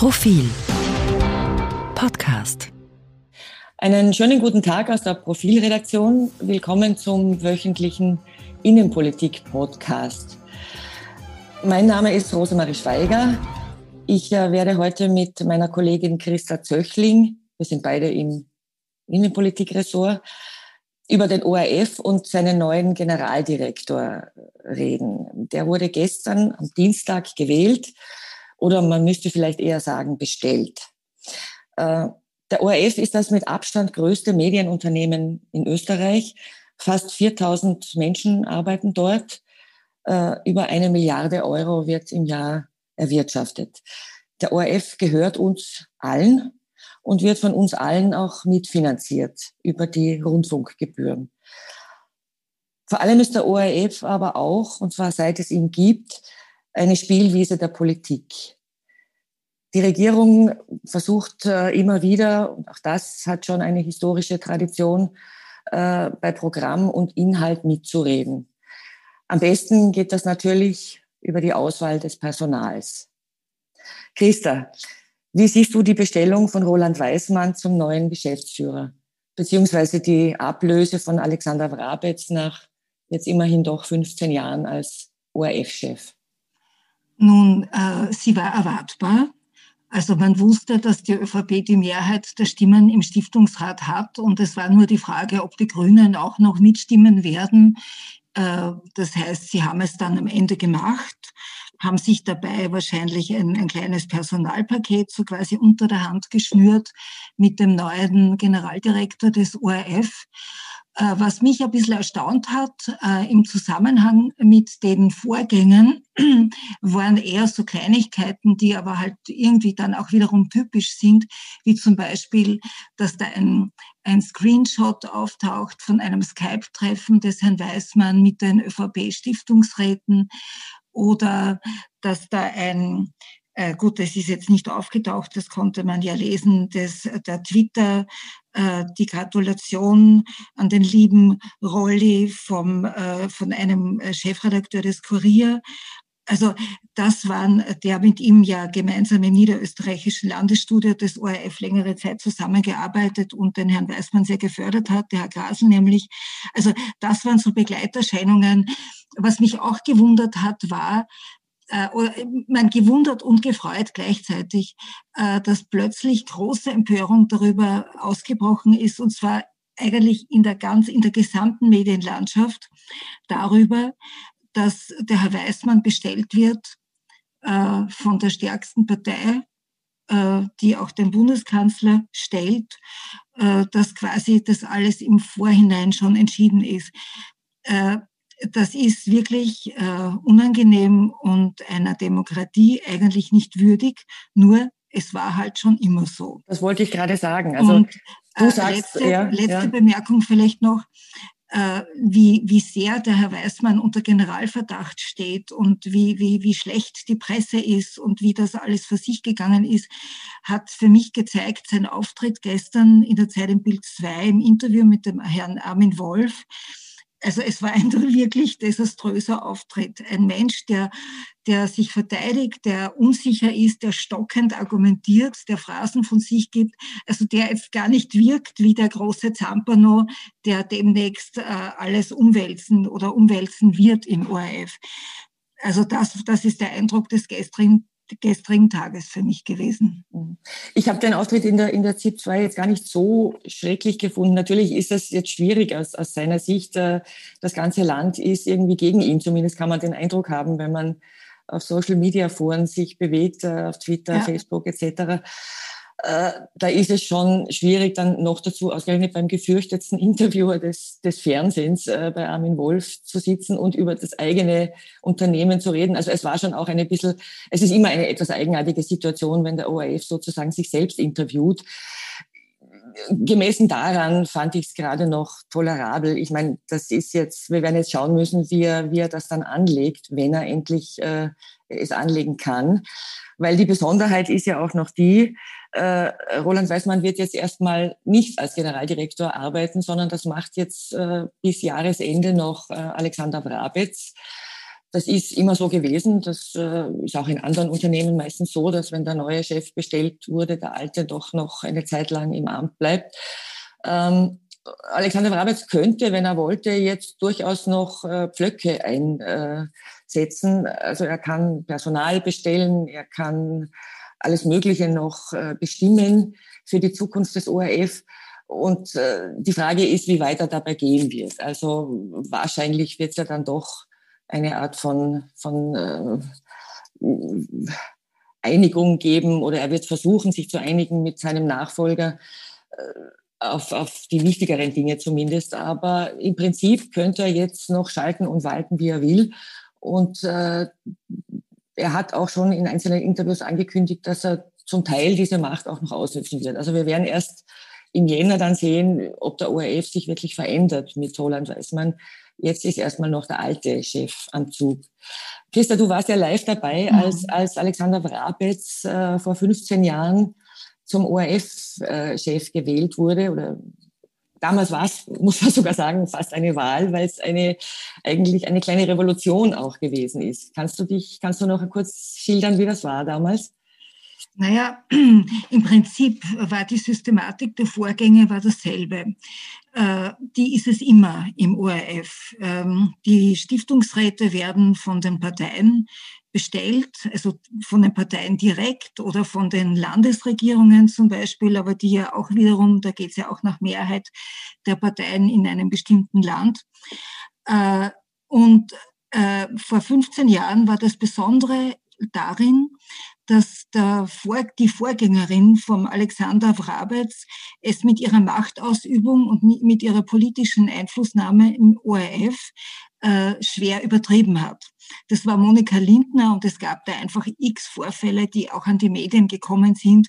Profil Podcast. Einen schönen guten Tag aus der Profilredaktion. Willkommen zum wöchentlichen Innenpolitik-Podcast. Mein Name ist Rosemarie Schweiger. Ich äh, werde heute mit meiner Kollegin Christa Zöchling, wir sind beide im Innenpolitikressort, über den ORF und seinen neuen Generaldirektor reden. Der wurde gestern am Dienstag gewählt oder man müsste vielleicht eher sagen bestellt. Äh, der ORF ist das mit Abstand größte Medienunternehmen in Österreich. Fast 4000 Menschen arbeiten dort. Äh, über eine Milliarde Euro wird im Jahr erwirtschaftet. Der ORF gehört uns allen und wird von uns allen auch mitfinanziert über die Rundfunkgebühren. Vor allem ist der ORF aber auch, und zwar seit es ihn gibt, eine Spielwiese der Politik. Die Regierung versucht äh, immer wieder, und auch das hat schon eine historische Tradition, äh, bei Programm und Inhalt mitzureden. Am besten geht das natürlich über die Auswahl des Personals. Christa, wie siehst du die Bestellung von Roland Weismann zum neuen Geschäftsführer, beziehungsweise die Ablöse von Alexander Wrabetz nach jetzt immerhin doch 15 Jahren als ORF-Chef? Nun, äh, sie war erwartbar. Also man wusste, dass die ÖVP die Mehrheit der Stimmen im Stiftungsrat hat und es war nur die Frage, ob die Grünen auch noch mitstimmen werden. Äh, das heißt, sie haben es dann am Ende gemacht, haben sich dabei wahrscheinlich ein, ein kleines Personalpaket so quasi unter der Hand geschnürt mit dem neuen Generaldirektor des ORF. Äh, was mich ein bisschen erstaunt hat äh, im Zusammenhang mit den Vorgängen, waren eher so Kleinigkeiten, die aber halt irgendwie dann auch wiederum typisch sind, wie zum Beispiel, dass da ein, ein Screenshot auftaucht von einem Skype-Treffen des Herrn Weißmann mit den ÖVP-Stiftungsräten oder dass da ein äh, gut, das ist jetzt nicht aufgetaucht, das konnte man ja lesen, das, der Twitter, äh, die Gratulation an den lieben Rolli vom, äh, von einem äh, Chefredakteur des Kurier. Also das waren, der mit ihm ja gemeinsam im niederösterreichischen Landesstudio des ORF längere Zeit zusammengearbeitet und den Herrn Weißmann sehr gefördert hat, der Herr Grasel nämlich. Also das waren so Begleiterscheinungen. Was mich auch gewundert hat, war, äh, man gewundert und gefreut gleichzeitig, äh, dass plötzlich große Empörung darüber ausgebrochen ist, und zwar eigentlich in der ganz, in der gesamten Medienlandschaft darüber, dass der Herr Weißmann bestellt wird äh, von der stärksten Partei, äh, die auch den Bundeskanzler stellt, äh, dass quasi das alles im Vorhinein schon entschieden ist. Das ist wirklich äh, unangenehm und einer Demokratie eigentlich nicht würdig. Nur es war halt schon immer so. Das wollte ich gerade sagen. Also und, du äh, sagst, letzte, ja, letzte ja. Bemerkung vielleicht noch. Äh, wie, wie sehr der Herr Weißmann unter Generalverdacht steht und wie, wie, wie schlecht die Presse ist und wie das alles vor sich gegangen ist, hat für mich gezeigt sein Auftritt gestern in der Zeit im Bild 2 im Interview mit dem Herrn Armin Wolf also es war ein wirklich desaströser Auftritt. Ein Mensch, der, der sich verteidigt, der unsicher ist, der stockend argumentiert, der Phrasen von sich gibt, also der jetzt gar nicht wirkt wie der große Zampano, der demnächst äh, alles umwälzen oder umwälzen wird im ORF. Also das, das ist der Eindruck des gestrigen, gestrigen Tages für mich gewesen. Mhm. Ich habe den Auftritt in der, in der ZIP 2 jetzt gar nicht so schrecklich gefunden. Natürlich ist das jetzt schwierig aus, aus seiner Sicht. Äh, das ganze Land ist irgendwie gegen ihn. Zumindest kann man den Eindruck haben, wenn man auf Social Media Foren sich bewegt, äh, auf Twitter, ja. Facebook etc äh, da ist es schon schwierig, dann noch dazu ausgerechnet beim gefürchtetsten Interviewer des, des Fernsehens äh, bei Armin Wolf zu sitzen und über das eigene Unternehmen zu reden. Also es war schon auch eine bisschen, es ist immer eine etwas eigenartige Situation, wenn der ORF sozusagen sich selbst interviewt. Gemessen daran fand ich es gerade noch tolerabel. Ich meine, das ist jetzt, wir werden jetzt schauen müssen, wie er, wie er das dann anlegt, wenn er endlich äh, es anlegen kann. Weil die Besonderheit ist ja auch noch die, äh, Roland Weißmann wird jetzt erstmal nicht als Generaldirektor arbeiten, sondern das macht jetzt äh, bis Jahresende noch äh, Alexander Wrabetz. Das ist immer so gewesen. Das äh, ist auch in anderen Unternehmen meistens so, dass wenn der neue Chef bestellt wurde, der alte doch noch eine Zeit lang im Amt bleibt. Ähm, Alexander Wrabetz könnte, wenn er wollte, jetzt durchaus noch äh, Pflöcke einsetzen. Also er kann Personal bestellen, er kann alles Mögliche noch äh, bestimmen für die Zukunft des ORF. Und äh, die Frage ist, wie weit er dabei gehen wird. Also wahrscheinlich wird es ja dann doch eine Art von, von äh, Einigung geben oder er wird versuchen, sich zu einigen mit seinem Nachfolger äh, auf, auf die wichtigeren Dinge zumindest. Aber im Prinzip könnte er jetzt noch schalten und walten, wie er will. Und äh, er hat auch schon in einzelnen Interviews angekündigt, dass er zum Teil diese Macht auch noch ausnutzen wird. Also wir werden erst im Jänner dann sehen, ob der ORF sich wirklich verändert mit Roland Weißmann. Jetzt ist erstmal noch der alte Chef am Zug. Christa, du warst ja live dabei, mhm. als, als Alexander Wrabetz äh, vor 15 Jahren zum ORF-Chef äh, gewählt wurde oder damals war es, muss man sogar sagen, fast eine Wahl, weil es eine, eigentlich eine kleine Revolution auch gewesen ist. Kannst du dich, kannst du noch kurz schildern, wie das war damals? Naja, im Prinzip war die Systematik der Vorgänge war dasselbe. Äh, die ist es immer im ORF. Ähm, die Stiftungsräte werden von den Parteien bestellt, also von den Parteien direkt oder von den Landesregierungen zum Beispiel, aber die ja auch wiederum, da geht es ja auch nach Mehrheit der Parteien in einem bestimmten Land. Äh, und äh, vor 15 Jahren war das Besondere darin, dass Vor die Vorgängerin vom Alexander Wrabetz es mit ihrer Machtausübung und mit ihrer politischen Einflussnahme im ORF äh, schwer übertrieben hat. Das war Monika Lindner und es gab da einfach x Vorfälle, die auch an die Medien gekommen sind,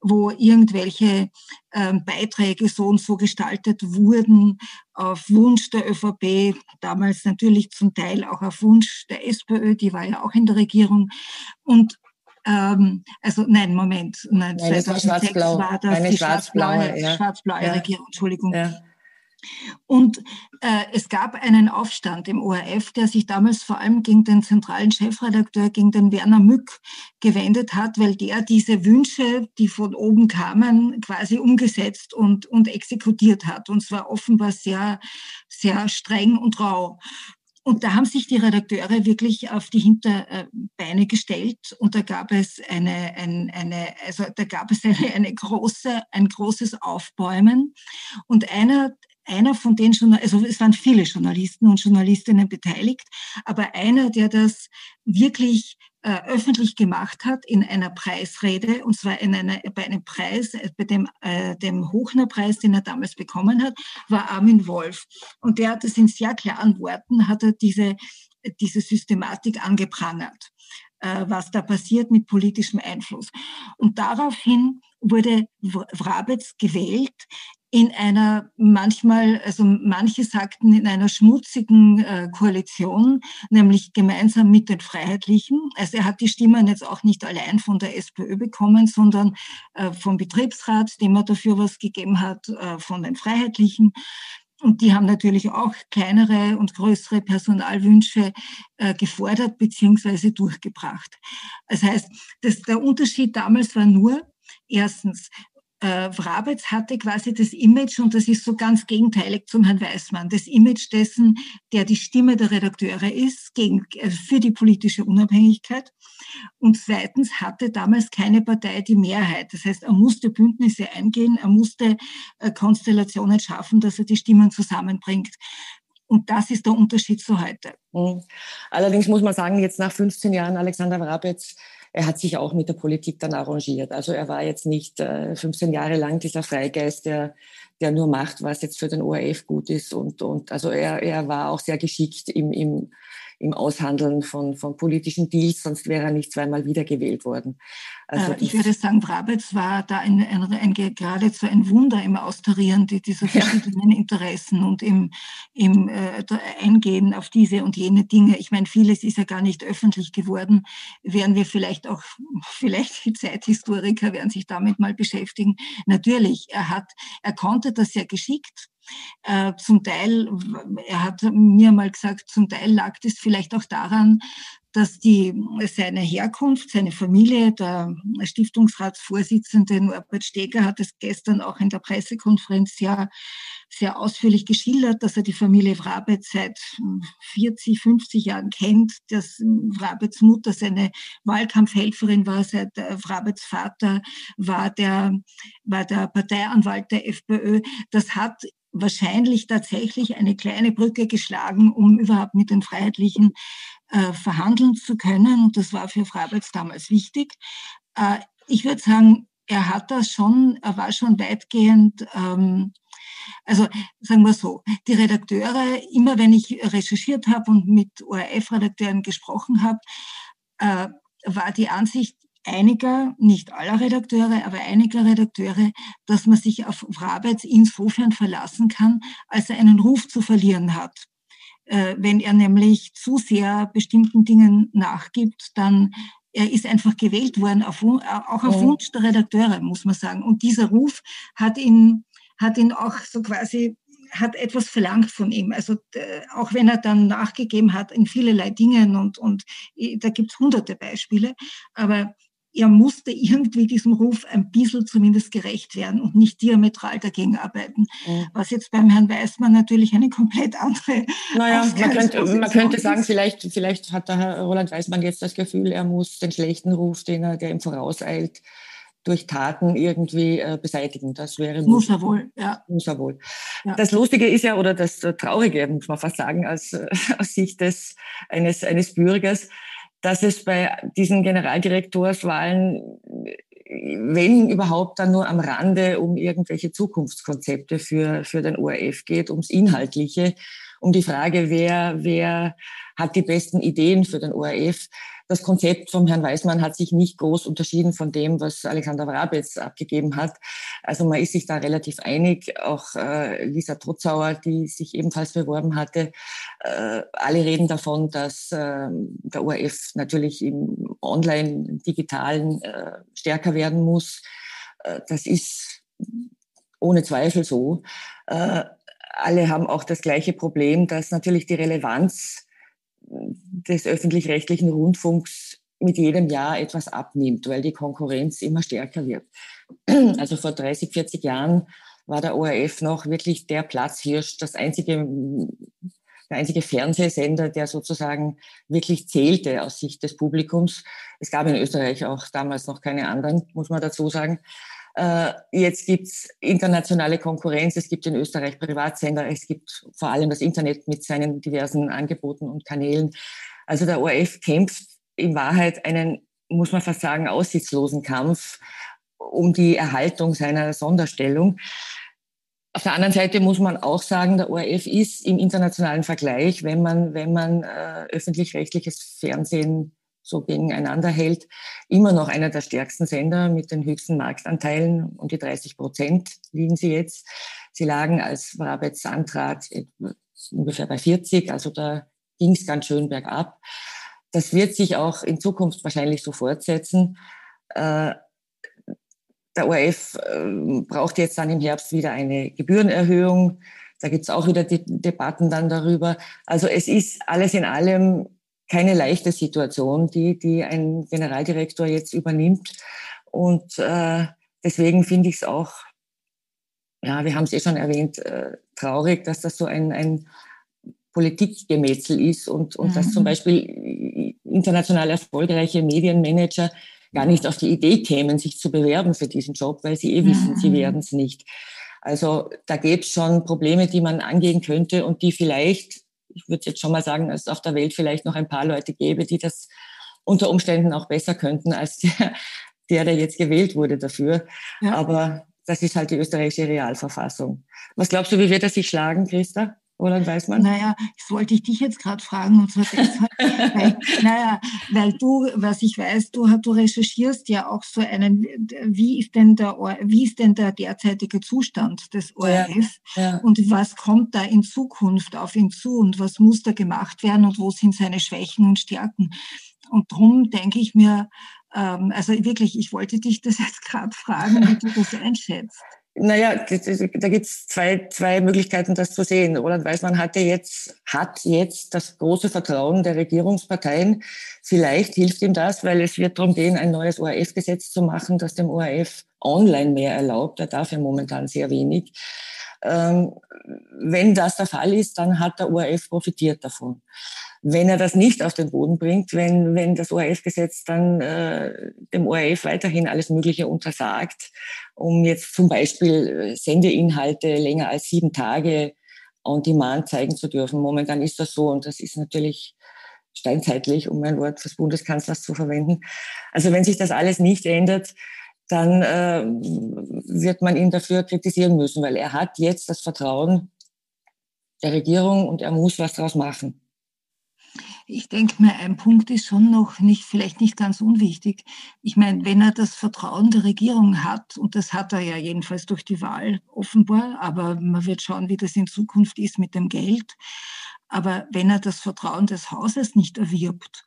wo irgendwelche äh, Beiträge so und so gestaltet wurden, auf Wunsch der ÖVP, damals natürlich zum Teil auch auf Wunsch der SPÖ, die war ja auch in der Regierung. Und ähm, also nein, Moment, nein, nein 2006 war, war das die schwarz-blaue ja. schwarz ja. Regierung, Entschuldigung. Ja. Und äh, es gab einen Aufstand im ORF, der sich damals vor allem gegen den zentralen Chefredakteur, gegen den Werner Mück gewendet hat, weil der diese Wünsche, die von oben kamen, quasi umgesetzt und, und exekutiert hat. Und zwar offenbar sehr, sehr streng und rau. Und da haben sich die Redakteure wirklich auf die Hinterbeine gestellt und da gab es eine, eine, eine also da gab es eine, eine große, ein großes Aufbäumen. Und einer, einer von den Journalisten, also es waren viele Journalisten und Journalistinnen beteiligt, aber einer, der das wirklich äh, öffentlich gemacht hat in einer Preisrede, und zwar in einer, bei einem Preis, äh, bei dem, äh, dem Hochner-Preis, den er damals bekommen hat, war Armin Wolf. Und der hat es in sehr klaren Worten, hat er diese, diese Systematik angeprangert äh, was da passiert mit politischem Einfluss. Und daraufhin wurde Wrabetz gewählt in einer manchmal, also manche sagten in einer schmutzigen äh, Koalition, nämlich gemeinsam mit den Freiheitlichen. Also er hat die Stimmen jetzt auch nicht allein von der SPÖ bekommen, sondern äh, vom Betriebsrat, dem er dafür was gegeben hat, äh, von den Freiheitlichen. Und die haben natürlich auch kleinere und größere Personalwünsche äh, gefordert beziehungsweise durchgebracht. Das heißt, das, der Unterschied damals war nur, Erstens, äh, Wrabetz hatte quasi das Image, und das ist so ganz gegenteilig zum Herrn Weißmann, das Image dessen, der die Stimme der Redakteure ist, gegen, äh, für die politische Unabhängigkeit. Und zweitens hatte damals keine Partei die Mehrheit. Das heißt, er musste Bündnisse eingehen, er musste äh, Konstellationen schaffen, dass er die Stimmen zusammenbringt. Und das ist der Unterschied zu heute. Mhm. Allerdings muss man sagen, jetzt nach 15 Jahren Alexander Wrabetz er hat sich auch mit der Politik dann arrangiert. Also er war jetzt nicht äh, 15 Jahre lang dieser Freigeist, der, der nur macht, was jetzt für den ORF gut ist. Und, und also er, er war auch sehr geschickt im, im im Aushandeln von, von politischen Deals, sonst wäre er nicht zweimal wiedergewählt worden. Also äh, ich würde sagen, Brabetz war da ein, ein, ein, geradezu ein Wunder im Austarieren dieser verschiedenen ja. Interessen und im, im äh, Eingehen auf diese und jene Dinge. Ich meine, vieles ist ja gar nicht öffentlich geworden. Werden wir vielleicht auch, vielleicht die Zeithistoriker werden sich damit mal beschäftigen. Natürlich, er hat, er konnte das sehr geschickt Äh, zum Teil, er hat mir mal gesagt, zum Teil lag das vielleicht auch daran, dass die, seine Herkunft, seine Familie, der Stiftungsratsvorsitzende Norbert Steger hat es gestern auch in der Pressekonferenz ja sehr ausführlich geschildert, dass er die Familie Wrabetz seit 40, 50 Jahren kennt, dass Wrabetz Mutter seine Wahlkampfhelferin war, seit Wrabetz Vater war der, war der Parteianwalt der FPÖ. Das hat wahrscheinlich tatsächlich eine kleine Brücke geschlagen, um überhaupt mit den Freiheitlichen äh, verhandeln zu können. Und das war für Freibergs damals wichtig. Äh, ich würde sagen, er hat das schon, er war schon weitgehend, ähm, also sagen wir so, die Redakteure, immer wenn ich recherchiert habe und mit ORF-Redakteuren gesprochen habe, äh, war die Ansicht einiger, nicht aller Redakteure, aber einiger Redakteure, dass man sich auf Rabetz insofern verlassen kann, als er einen Ruf zu verlieren hat. Äh, wenn er nämlich zu sehr bestimmten Dingen nachgibt, dann er ist einfach gewählt worden, auf, äh, auch auf Wunsch der Redakteure, muss man sagen. Und dieser Ruf hat ihn, hat ihn auch so quasi hat etwas verlangt von ihm. Also auch wenn er dann nachgegeben hat in vielerlei Dingen und, und da gibt es hunderte Beispiele, aber er musste irgendwie diesem Ruf ein bisschen zumindest gerecht werden und nicht diametral dagegen arbeiten. Mhm. Was jetzt beim Herrn Weißmann natürlich eine komplett andere. Naja, man könnte, man könnte sagen, vielleicht, vielleicht hat der Herr Roland Weißmann jetzt das Gefühl, er muss den schlechten Ruf, den er, der ihm vorauseilt, durch Taten irgendwie äh, beseitigen. Das wäre muss er wohl, ja. Muss er wohl. Ja. Das Lustige ist ja, oder das Traurige, muss man fast sagen, als, äh, aus Sicht des, eines, eines Bürgers, dass es bei diesen Generaldirektorswahlen, wenn überhaupt, dann nur am Rande um irgendwelche Zukunftskonzepte für, für den ORF geht, ums Inhaltliche, um die Frage, wer, wer hat die besten Ideen für den ORF das Konzept vom Herrn Weismann hat sich nicht groß unterschieden von dem, was Alexander Wrabetz abgegeben hat. Also man ist sich da relativ einig. Auch äh, Lisa Trotzauer, die sich ebenfalls beworben hatte, äh, alle reden davon, dass äh, der ORF natürlich im Online, digitalen äh, stärker werden muss. Äh, das ist ohne Zweifel so. Äh, alle haben auch das gleiche Problem, dass natürlich die Relevanz des öffentlich-rechtlichen Rundfunks mit jedem Jahr etwas abnimmt, weil die Konkurrenz immer stärker wird. Also vor 30, 40 Jahren war der ORF noch wirklich der Platzhirsch, das einzige, der einzige Fernsehsender, der sozusagen wirklich zählte aus Sicht des Publikums. Es gab in Österreich auch damals noch keine anderen, muss man dazu sagen. Äh, jetzt gibt's internationale Konkurrenz, es gibt in Österreich Privatsender, es gibt vor allem das Internet mit seinen diversen Angeboten und Kanälen. Also der ORF kämpft in Wahrheit einen, muss man fast sagen, aussichtslosen Kampf um die Erhaltung seiner Sonderstellung. Auf der anderen Seite muss man auch sagen, der ORF ist im internationalen Vergleich, wenn man, wenn man äh, öffentlich-rechtliches Fernsehen so gegeneinander hält, immer noch einer der stärksten Sender mit den höchsten Marktanteilen. Um die 30 Prozent liegen sie jetzt. Sie lagen, als Wrabetz antrat, ungefähr bei 40. Also da ging es ganz schön bergab. Das wird sich auch in Zukunft wahrscheinlich so fortsetzen. Äh, der ORF äh, braucht jetzt dann im Herbst wieder eine Gebührenerhöhung. Da gibt es auch wieder Debatten dann darüber. Also es ist alles in allem keine leichte Situation, die, die ein Generaldirektor jetzt übernimmt. Und äh, deswegen finde ich es auch, ja, wir haben es eh schon erwähnt, äh, traurig, dass das so ein, ein Politikgemetzel ist und, und mhm. dass zum mhm. Beispiel international erfolgreiche Medienmanager gar nicht auf die Idee kämen, sich zu bewerben für diesen Job, weil sie eh wissen, mhm. sie werden es nicht. Also da gäbe es schon Probleme, die man angehen könnte und die vielleicht ich würde jetzt schon mal sagen, dass es auf der Welt vielleicht noch ein paar Leute gäbe, die das unter Umständen auch besser könnten als der, der, der jetzt gewählt wurde dafür. Ja. Aber das ist halt die österreichische Realverfassung. Was glaubst du, wie wird er sich schlagen, Christa? Roland Weißmann? Naja, das wollte ich dich jetzt gerade fragen. Und zwar deshalb, weil, naja, weil du, was ich weiß, du, du recherchierst ja auch so einen, wie ist denn der, wie ist denn der derzeitige Zustand des ORF? Ja, ja. Und was kommt da in Zukunft auf ihn zu? Und was muss da gemacht werden? Und wo sind seine Schwächen und Stärken? Und darum denke ich mir, ähm, also wirklich, ich wollte dich das jetzt gerade fragen, wie du das einschätzt. Naja, da gibt es zwei, zwei Möglichkeiten, das zu sehen. Roland Weißmann hatte jetzt, hat jetzt das große Vertrauen der Regierungsparteien. Vielleicht hilft ihm das, weil es wird darum gehen, ein neues ORF-Gesetz zu machen, das dem ORF online mehr erlaubt. Er darf ja momentan sehr wenig. Ähm, wenn das der Fall ist, dann hat der ORF profitiert davon. Wenn er das nicht auf den Boden bringt, wenn, wenn das ORF-Gesetz dann äh, dem ORF weiterhin alles Mögliche untersagt, um jetzt zum Beispiel äh, Sendeinhalte länger als sieben Tage on demand zeigen zu dürfen. Momentan ist das so und das ist natürlich steinzeitlich, um ein Wort des Bundeskanzlers zu verwenden. Also wenn sich das alles nicht ändert, dann äh, wird man ihn dafür kritisieren müssen, weil er hat jetzt das Vertrauen der Regierung und er muss was daraus machen. Ich denke mir, ein Punkt ist schon noch nicht, vielleicht nicht ganz unwichtig. Ich meine, wenn er das Vertrauen der Regierung hat, und das hat er ja jedenfalls durch die Wahl offenbar, aber man wird schauen, wie das in Zukunft ist mit dem Geld. Aber wenn er das Vertrauen des Hauses nicht erwirbt,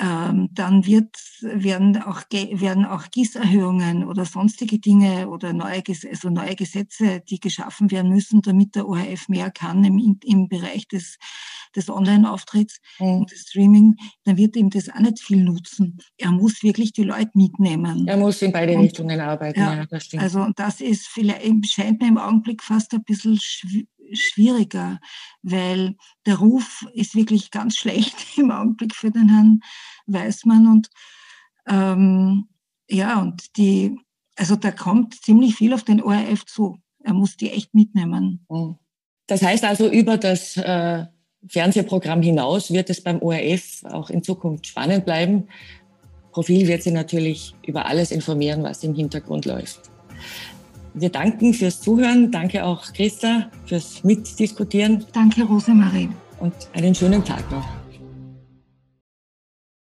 ähm, dann wird, werden, auch, werden auch Gießerhöhungen oder sonstige Dinge oder neue, also neue Gesetze, die geschaffen werden müssen, damit der ORF mehr kann im, im Bereich des, des Online-Auftritts mhm. und des Streaming, dann wird ihm das auch nicht viel nutzen. Er muss wirklich die Leute mitnehmen. Er muss in beide und, Richtungen arbeiten, ja, ja, das stimmt. Also das ist vielleicht, scheint mir im Augenblick fast ein bisschen schwierig schwieriger, weil der Ruf ist wirklich ganz schlecht im Augenblick für den Herrn Weißmann und ähm, ja, und die, also da kommt ziemlich viel auf den ORF zu. Er muss die echt mitnehmen. Mhm. Das heißt also, über das äh, Fernsehprogramm hinaus wird es beim ORF auch in Zukunft spannend bleiben. Profil wird Sie natürlich über alles informieren, was im Hintergrund läuft. Wir danken fürs Zuhören. Danke auch Christa fürs Mitdiskutieren. Danke, Rosemarie. Und einen schönen Tag noch.